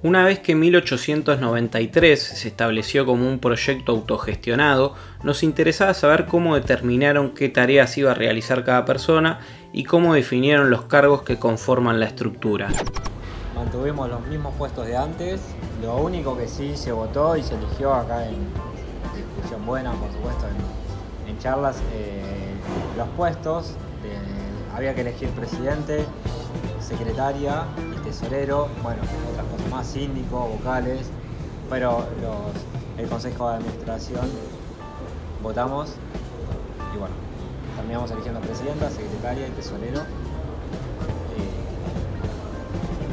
Una vez que 1893 se estableció como un proyecto autogestionado, nos interesaba saber cómo determinaron qué tareas iba a realizar cada persona y cómo definieron los cargos que conforman la estructura. Mantuvimos los mismos puestos de antes, lo único que sí se votó y se eligió acá en discusión buena, por supuesto, en, charlas, eh, los puestos, había que elegir presidente, secretaria y tesorero, bueno, más, síndico, vocales, pero los, el consejo de administración votamos y bueno, terminamos eligiendo presidenta, secretaria y tesorero. Eh,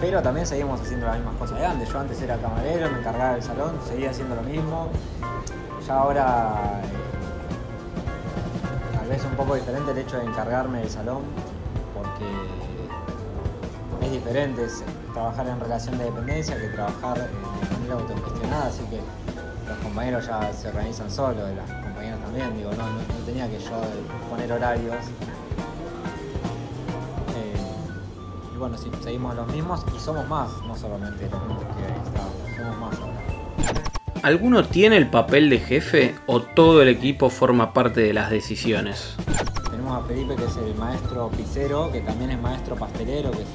pero también seguimos haciendo las mismas cosas de antes. Yo antes era camarero, me encargaba del salón, seguía haciendo lo mismo. Ya ahora eh, tal vez un poco diferente el hecho de encargarme del salón, porque es diferente trabajar en relación de dependencia que trabajar de manera autogestionada, así que los compañeros ya se organizan solos, las compañeras también, digo, no, no, tenía que yo poner horarios. Eh, y bueno, sí, seguimos los mismos y somos más, no solamente los mismos que estábamos, somos más ahora. ¿Alguno tiene el papel de jefe o todo el equipo forma parte de las decisiones? Tenemos a Felipe que es el maestro pizzero, que también es maestro pastelero, que es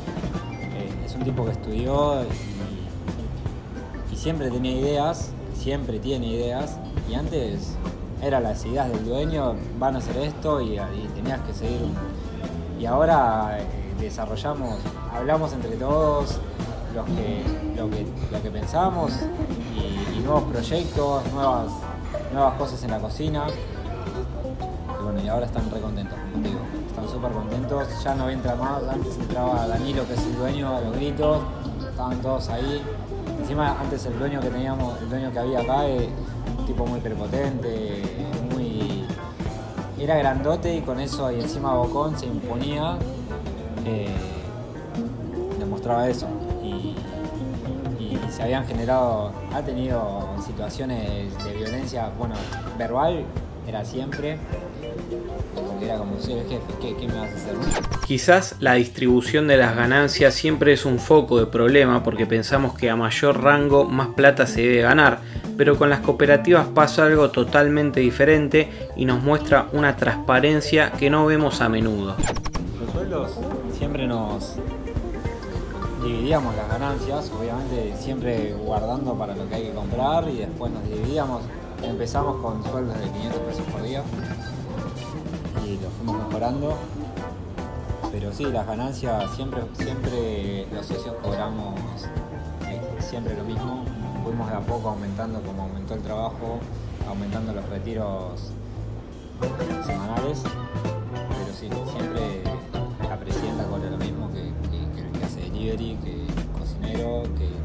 un tipo que estudió y, siempre tenía ideas, siempre tiene ideas, y antes eran las ideas del dueño, van a hacer esto y, tenías que seguir. Y ahora eh, desarrollamos, hablamos entre todos lo, que, lo que pensamos y, nuevos proyectos, nuevas, nuevas cosas en la cocina. Y ahora están re contentos, como digo están súper contentos. Ya no entra más, antes entraba Danilo, que es el dueño, a los gritos, estaban todos ahí. Encima, antes el dueño que teníamos, el dueño que había acá, es un tipo muy prepotente, muy. Era grandote y con eso, y encima Bocón se imponía, eh, demostraba eso. Y, y se habían generado, ha tenido situaciones de violencia, bueno, verbal era siempre, era como, el jefe, ¿qué, me vas a hacer? Quizás la distribución de las ganancias siempre es un foco de problema porque pensamos que a mayor rango más plata se debe ganar, pero con las cooperativas pasa algo totalmente diferente y nos muestra una transparencia que no vemos a menudo. Los sueldos siempre nos dividíamos las ganancias, obviamente siempre guardando para lo que hay que comprar y después nos dividíamos. Empezamos con sueldos de 500 pesos por día y lo fuimos mejorando. Pero sí, las ganancias siempre, siempre los socios cobramos eh, siempre lo mismo. Fuimos de a poco aumentando como aumentó el trabajo, aumentando los retiros semanales. Pero sí, siempre la presidenta cobra lo mismo que, el que hace delivery, que el cocinero, que